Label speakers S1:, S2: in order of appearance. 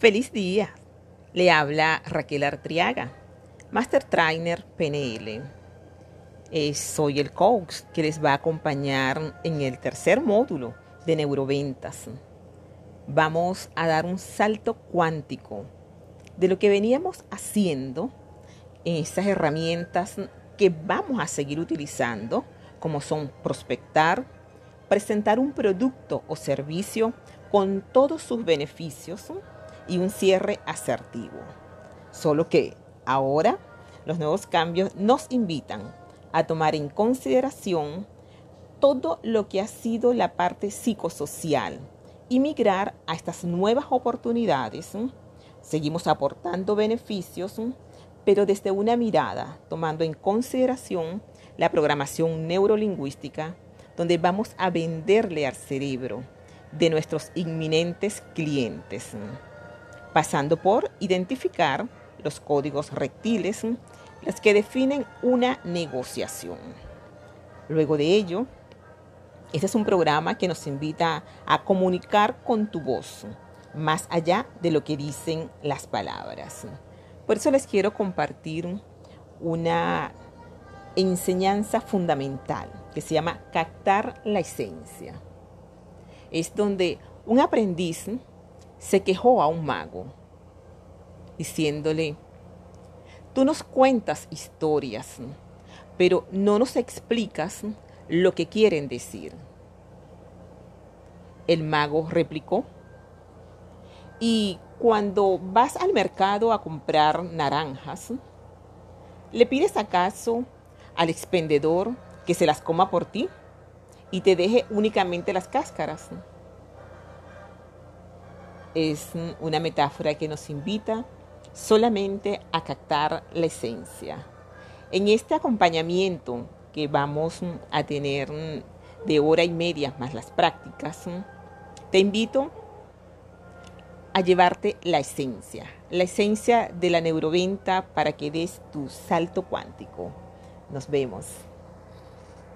S1: Feliz día. Le habla Raquel Artriaga, Master Trainer PNL. Eh, soy el coach que les va a acompañar en el tercer módulo de neuroventas. Vamos a dar un salto cuántico de lo que veníamos haciendo en estas herramientas que vamos a seguir utilizando, como son prospectar, presentar un producto o servicio con todos sus beneficios y un cierre asertivo. Solo que ahora los nuevos cambios nos invitan a tomar en consideración todo lo que ha sido la parte psicosocial y migrar a estas nuevas oportunidades. Seguimos aportando beneficios, pero desde una mirada, tomando en consideración la programación neurolingüística, donde vamos a venderle al cerebro de nuestros inminentes clientes pasando por identificar los códigos rectiles, las que definen una negociación. Luego de ello, este es un programa que nos invita a comunicar con tu voz, más allá de lo que dicen las palabras. Por eso les quiero compartir una enseñanza fundamental que se llama captar la esencia. Es donde un aprendiz se quejó a un mago, diciéndole, tú nos cuentas historias, pero no nos explicas lo que quieren decir. El mago replicó, y cuando vas al mercado a comprar naranjas, ¿le pides acaso al expendedor que se las coma por ti y te deje únicamente las cáscaras? Es una metáfora que nos invita solamente a captar la esencia. En este acompañamiento que vamos a tener de hora y media más las prácticas, te invito a llevarte la esencia, la esencia de la neuroventa para que des tu salto cuántico. Nos vemos.